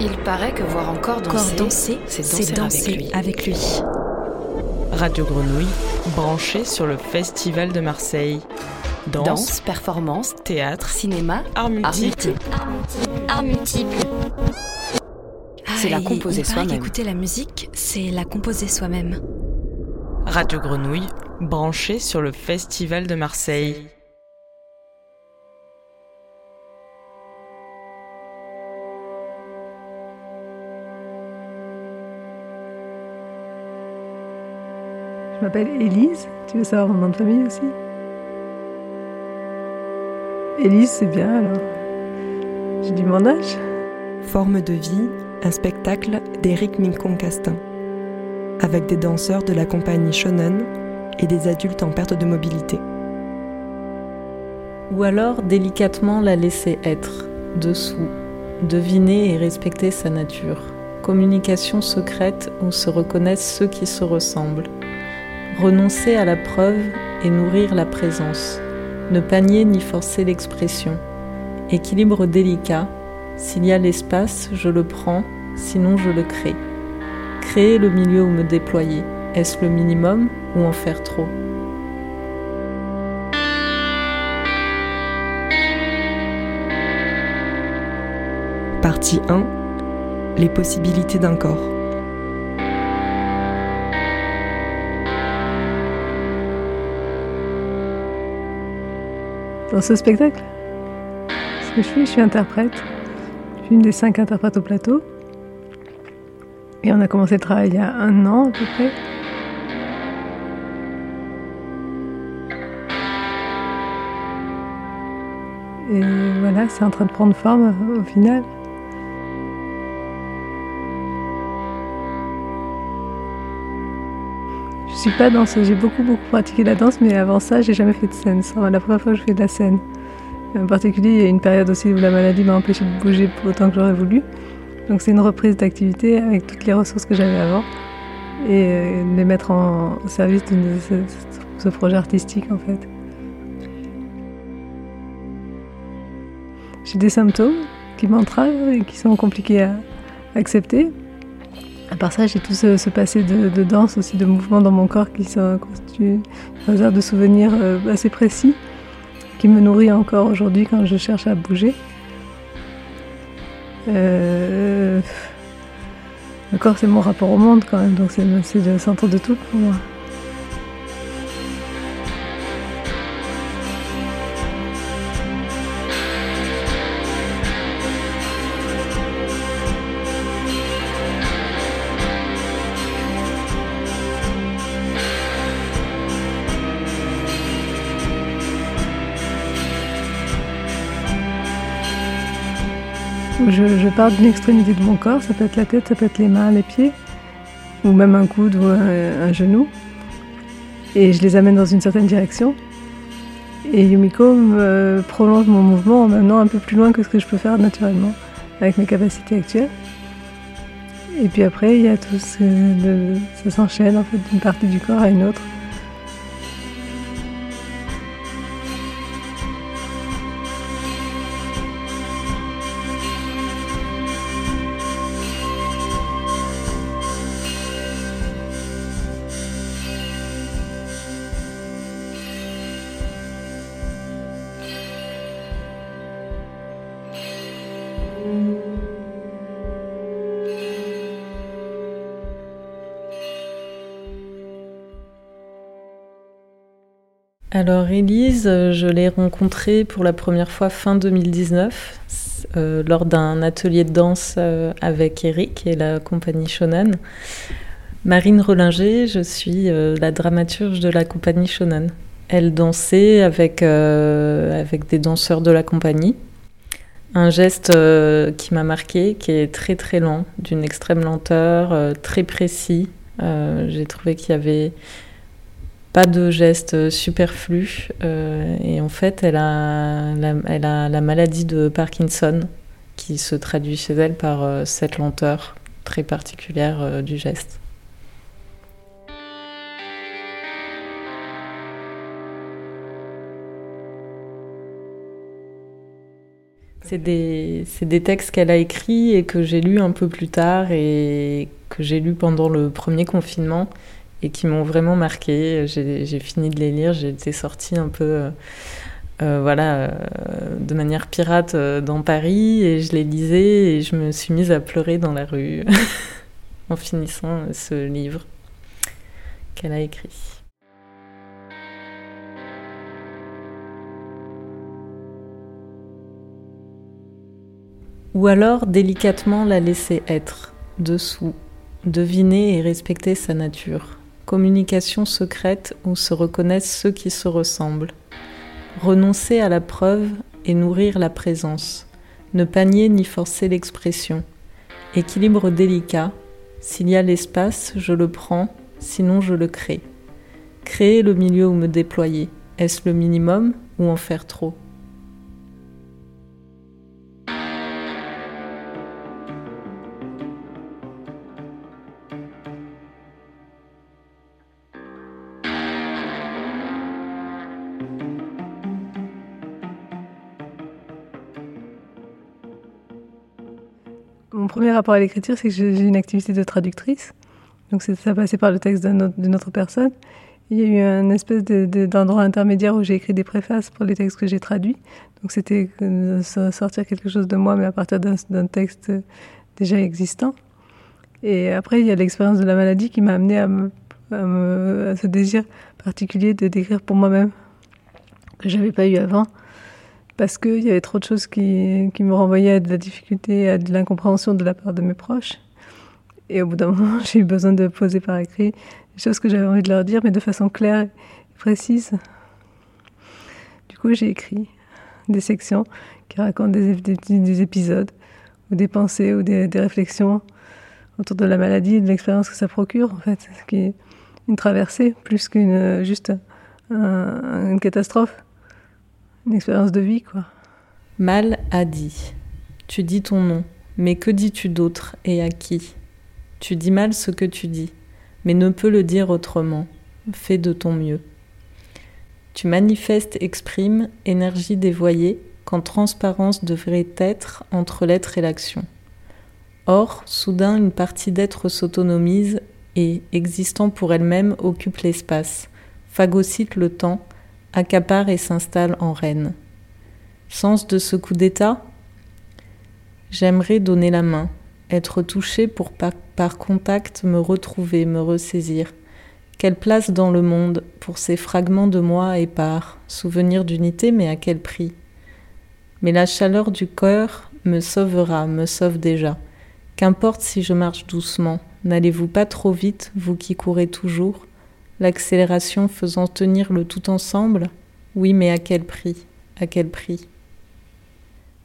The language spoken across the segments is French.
Il paraît que voir encore danser, danser c'est danser, avec, lui. Radio Grenouille, branché sur le Festival de Marseille. Danse, Danse, performance, théâtre, cinéma, art multiple. Art multiple. C'est la Ah, composer soi-même. qu'écouter la musique, c'est la composer soi-même. Radio Grenouille, branché sur le Festival de Marseille. Je m'appelle Élise. Tu veux savoir mon nom de famille aussi? Élise, c'est bien alors. J'ai dit mon âge. Forme de vie, un spectacle d'Éric Mincon-Castin, avec des danseurs de la compagnie Shonen et des adultes en perte de mobilité. Ou alors délicatement la laisser être, dessous, deviner et respecter sa nature. Communication secrète où se reconnaissent ceux qui se ressemblent. Renoncer à la preuve et nourrir la présence. Ne pas nier ni forcer l'expression. Équilibre délicat. S'il y a l'espace, je le prends, sinon je le crée. Créer le milieu où me déployer. Est-ce le minimum ou en faire trop? Partie 1 Les possibilités d'un corps. Dans ce spectacle, ce que je fais, je suis interprète. Je suis une des cinq interprètes au plateau. Et on a commencé le travail il y a un an à peu près. Et voilà, c'est en train de prendre forme au final. Suis pas danseuse, j'ai beaucoup beaucoup pratiqué la danse, mais avant ça, j'ai jamais fait de scène. C'est la première fois que je fais de la scène. En particulier, il y a une période aussi où la maladie m'a empêché de bouger autant que j'aurais voulu. Donc c'est une reprise d'activité avec toutes les ressources que j'avais avant et euh, les mettre en service de ce, ce projet artistique en fait. J'ai des symptômes qui m'entravent et qui sont compliqués à accepter. À part ça, j'ai tout ce, passé de, danse aussi, de mouvements dans mon corps qui sont constitués hasard de souvenirs euh, assez précis, qui me nourrit encore aujourd'hui quand je cherche à bouger. Euh, le corps, c'est mon rapport au monde quand même, donc c'est le centre de tout pour moi. Je, pars d'une extrémité de mon corps, ça peut être la tête, ça peut être les mains, les pieds, ou même un coude ou un, genou, et je les amène dans une certaine direction. Et Yumiko prolonge mon mouvement en m'amenant un peu plus loin que ce que je peux faire naturellement, avec mes capacités actuelles. Et puis après, il y a tout ce, ça s'enchaîne en fait d'une partie du corps à une autre. Alors Élise, euh, je l'ai rencontrée pour la première fois fin 2019 euh, lors d'un atelier de danse euh, avec Eric et la compagnie Shonen. Marine Rollinger, je suis la dramaturge de la compagnie Shonen. Elle dansait avec, avec des danseurs de la compagnie. Un geste qui m'a marqué, qui est très très lent, d'une extrême lenteur, très précis. J'ai trouvé qu'il y avait pas de gestes superflus. euh, et en fait, elle a, la, maladie de Parkinson qui se traduit chez elle par euh, cette lenteur très particulière euh, du geste. C'est des, textes qu'elle a écrits et que j'ai lus un peu plus tard et que j'ai lus pendant le premier confinement et qui m'ont vraiment marqué. J'ai fini de les lire, j'ai été sortie un peu euh, euh, voilà, euh, de manière pirate dans Paris et je les lisais et je me suis mise à pleurer dans la rue en finissant ce livre qu'elle a écrit. Ou alors délicatement la laisser être, dessous, deviner et respecter sa nature. Communication secrète où se reconnaissent ceux qui se ressemblent. Renoncer à la preuve et nourrir la présence. Ne pas nier ni forcer l'expression. Équilibre délicat. S'il y a l'espace, je le prends, sinon je le crée. Créer le milieu où me déployer. Est-ce le minimum ou en faire trop? Mon premier rapport à l'écriture, c'est que j'ai une activité de traductrice. Donc ça passait par le texte d'une autre personne. Il y a eu un espèce d'endroit intermédiaire où j'ai écrit des préfaces pour les textes que j'ai traduits. Donc c'était sortir quelque chose de moi, mais à partir d'un texte déjà existant. Et après, il y a l'expérience de la maladie qui m'a amené à, à, ce désir particulier de d'écrire pour moi-même, que j'avais pas eu avant parce qu'il y avait trop de choses qui, qui, me renvoyaient à de la difficulté, à de l'incompréhension de la part de mes proches. Et au bout d'un moment, j'ai eu besoin de poser par écrit les choses que j'avais envie de leur dire, mais de façon claire et précise. Du coup, j'ai écrit des sections qui racontent des, des, épisodes, ou des pensées, ou des, des, réflexions autour de la maladie et de l'expérience que ça procure, en fait, ce qui est une traversée plus qu'une juste une catastrophe une expérience de vie, quoi. Mal a dit. Tu dis ton nom, mais que dis-tu d'autre et à qui? Tu dis mal ce que tu dis, mais ne peux le dire autrement. Fais de ton mieux. Tu manifestes, exprimes, énergie dévoyée, quand transparence devrait être entre l'être et l'action. Or, soudain, une partie d'être s'autonomise et, existant pour elle-même, occupe l'espace, phagocyte le temps, accapare et s'installe en reine. Sens de ce coup d'État? J'aimerais donner la main, être touché pour par, par, contact me retrouver, me ressaisir. Quelle place dans le monde pour ces fragments de moi épars, souvenir d'unité, mais à quel prix? Mais la chaleur du cœur me sauvera, me sauve déjà. Qu'importe si je marche doucement, n'allez-vous pas trop vite, vous qui courez toujours L'accélération faisant tenir le tout ensemble Oui, mais à quel prix? À quel prix?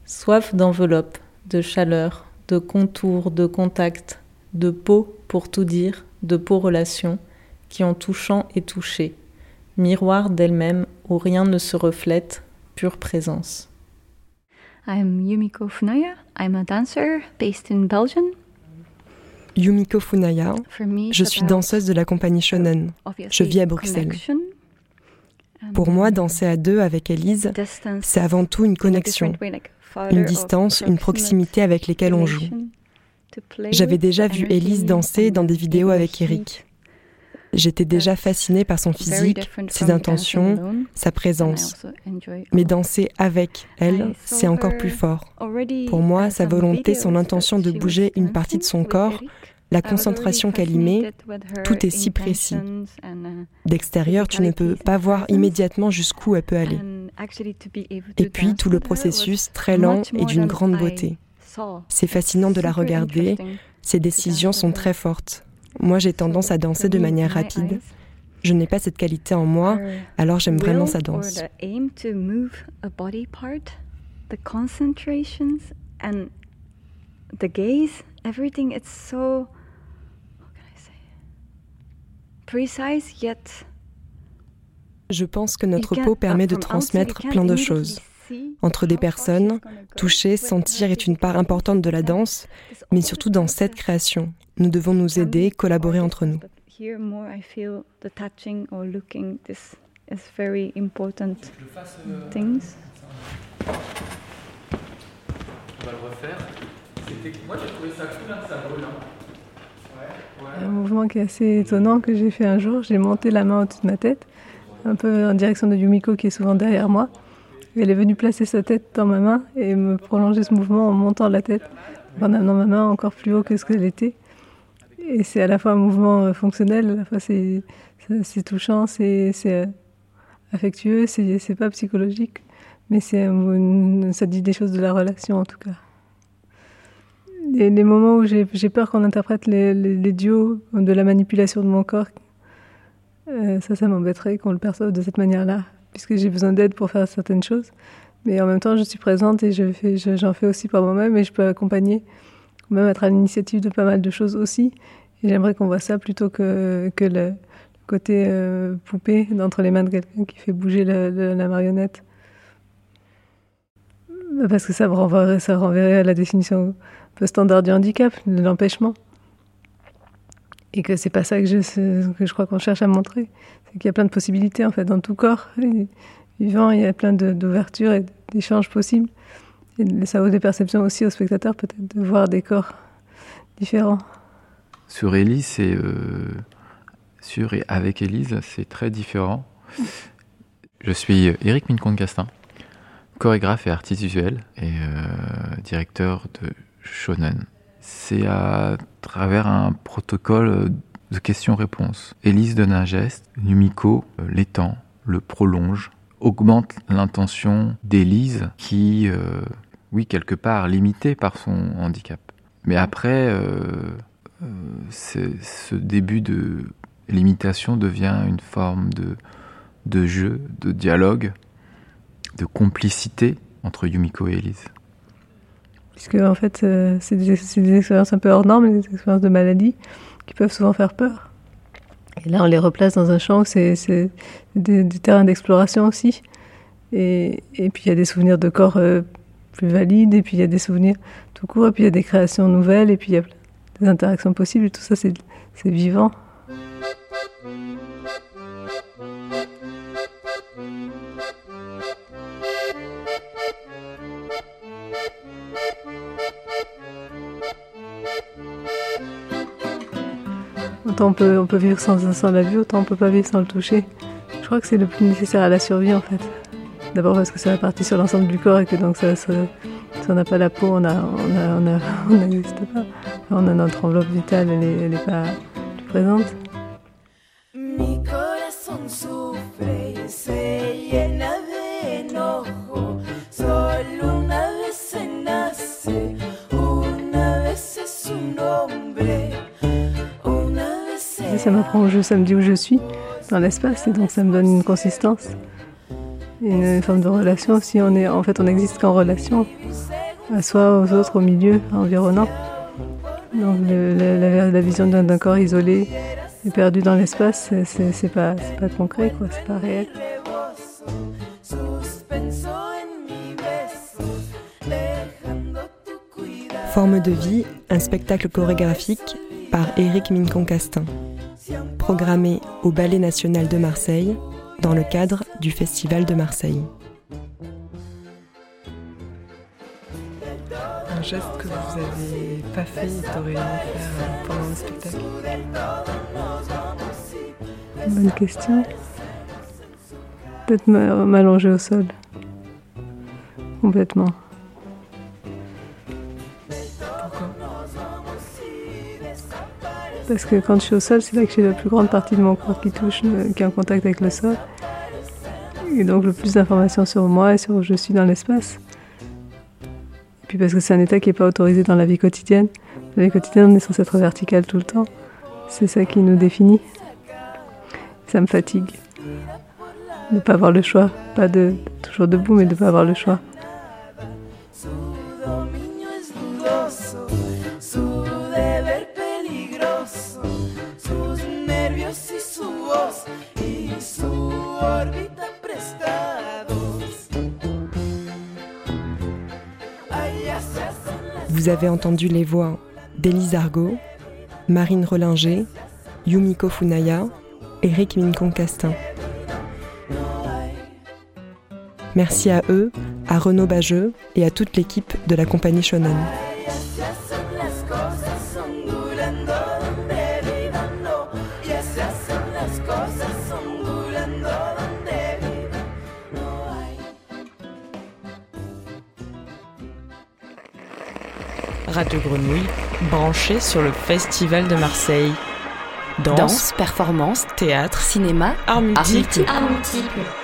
Soif d'enveloppe, de chaleur, de contour, de contact, de peau pour tout dire, de peau relation, qui en touchant est touché, miroir d'elle-même où rien ne se reflète, pure présence. I'm Yumiko Funaya. I'm a dancer based in Belgium. Yumiko Funaya. Je suis danseuse de la compagnie Shonen. Je vis à Bruxelles. Pour moi, danser à deux avec Elise, c'est avant tout une connexion, une distance, une proximité avec lesquelles on joue. J'avais déjà vu Elise danser dans des vidéos avec Eric. J'étais déjà fascinée par son physique, ses intentions, sa présence. Mais danser avec elle, c'est encore plus fort. Pour moi, sa volonté, son intention de bouger une partie de son corps, la concentration qu'elle y met, tout est si précis. D'extérieur, tu ne peux pas voir immédiatement jusqu'où elle peut aller. Et puis tout le processus très lent et d'une grande beauté. C'est fascinant de la regarder, ses décisions sont très fortes. Moi, j'ai tendance à danser de manière rapide. Je n'ai pas cette qualité en moi, alors j'aime vraiment sa danse. Je pense que notre peau permet de transmettre plein de choses. Entre des personnes, toucher, sentir est une part importante de la danse, mais surtout dans cette création. Nous devons nous aider, collaborer entre nous. On va le refaire. Moi j'ai trouvé ça cool, hein, ça brûle. Un mouvement qui est assez étonnant que j'ai fait un jour, j'ai monté la main au-dessus de ma tête, un peu en direction de Yumiko qui est souvent derrière moi. Elle est venue placer sa tête dans ma main et me prolonger ce mouvement en montant la tête, en amenant ma main encore plus haut que ce qu'elle était. Et c'est à la fois un mouvement euh, fonctionnel, à la fois c'est, touchant, c'est, euh, affectueux, c'est, pas psychologique, mais c'est, ça dit des choses de la relation en tout cas. Les, moments où j'ai, peur qu'on interprète les, les, duos de la manipulation de mon corps, euh, ça, ça m'embêterait qu'on le perçoive de cette manière-là puisque j'ai besoin d'aide pour faire certaines choses. Mais en même temps, je suis présente et j'en fais aussi par moi-même et je peux accompagner, même être à l'initiative de pas mal de choses aussi. J'aimerais qu'on voit ça plutôt que, que le côté euh, poupée d'entre les mains de quelqu'un qui fait bouger la, marionnette. Parce que ça renverrait, à la définition un peu standard du handicap, de l'empêchement. Et que c'est pas ça que je, que je crois qu'on cherche à montrer qu'il y a plein de possibilités en fait dans tout corps vivant, il y a plein d'ouvertures et d'échanges possibles. Et ça ouvre des perceptions aussi aux spectateurs peut-être de voir des corps différents. Sur Élise, c'est euh, sur et avec Élise, c'est très différent. Je suis Eric Mincon-Castin, chorégraphe et artiste visuel et euh, directeur de Shonen. C'est à travers un protocole de questions-réponses. Élise donne un geste, Numiko euh, l'étend, le prolonge, augmente l'intention d'Élise qui, euh, oui, quelque part limitée par son handicap. Mais après, euh, ce début de limitation devient une forme de, jeu, de dialogue, de complicité entre Yumiko et Élise. Puisque en fait, c'est des, des, expériences un peu hors normes, des expériences de maladie qui peuvent souvent faire peur. Et là, on les replace dans un champ c'est des, terrains d'exploration aussi. Et, et, puis, il y a des souvenirs de corps euh, plus valides, et puis il y a des souvenirs tout court, et puis il y a des créations nouvelles, et puis il y a des interactions possibles, et tout ça, c'est vivant. Autant on peut, on peut vivre sans, sans la vue, autant on peut pas vivre sans le toucher. Je crois que c'est le plus nécessaire à la survie en fait. D'abord parce que ça partie sur l'ensemble du corps et que donc ça, si on n'a pas la peau, on n'existe pas. On a notre enveloppe vitale, elle n'est pas plus présente. Ça m'apprend au jeu, ça me dit où je suis dans l'espace et donc ça me donne une consistance, une forme de relation aussi. On est, en fait, on n'existe qu'en relation à soi, aux autres, au milieu environnant. Donc la, vision d'un corps isolé et perdu dans l'espace, c'est pas, pas concret, quoi, c'est pas réel. Forme de vie, un spectacle chorégraphique par Éric Mincon-Castin programmé au Ballet national de Marseille dans le cadre du Festival de Marseille. Un geste que vous n'avez pas fait et que aimé faire pendant le spectacle? Bonne question. Peut-être m'allonger au sol. Complètement. Parce que quand je suis au sol, c'est là que j'ai la plus grande partie de mon corps qui touche, qui est en contact avec le sol. Et donc le plus d'informations sur moi et sur où je suis dans l'espace. Et puis parce que c'est un état qui n'est pas autorisé dans la vie quotidienne. Dans la vie quotidienne, on est censé être vertical tout le temps. C'est ça qui nous définit. Ça me fatigue. De ne pas avoir le choix. Pas de toujours debout, mais de ne pas avoir le choix. Vous avez entendu les voix d'Élise Argot, Marine Relinger, Yumiko Funaya, Eric Mincon-Castin. Merci à eux, à Renaud Bageux et à toute l'équipe de la compagnie Shonen. Radio Grenouille, branché sur le Festival de Marseille. Danse, performance, théâtre, cinéma, art multiple. Art multiple.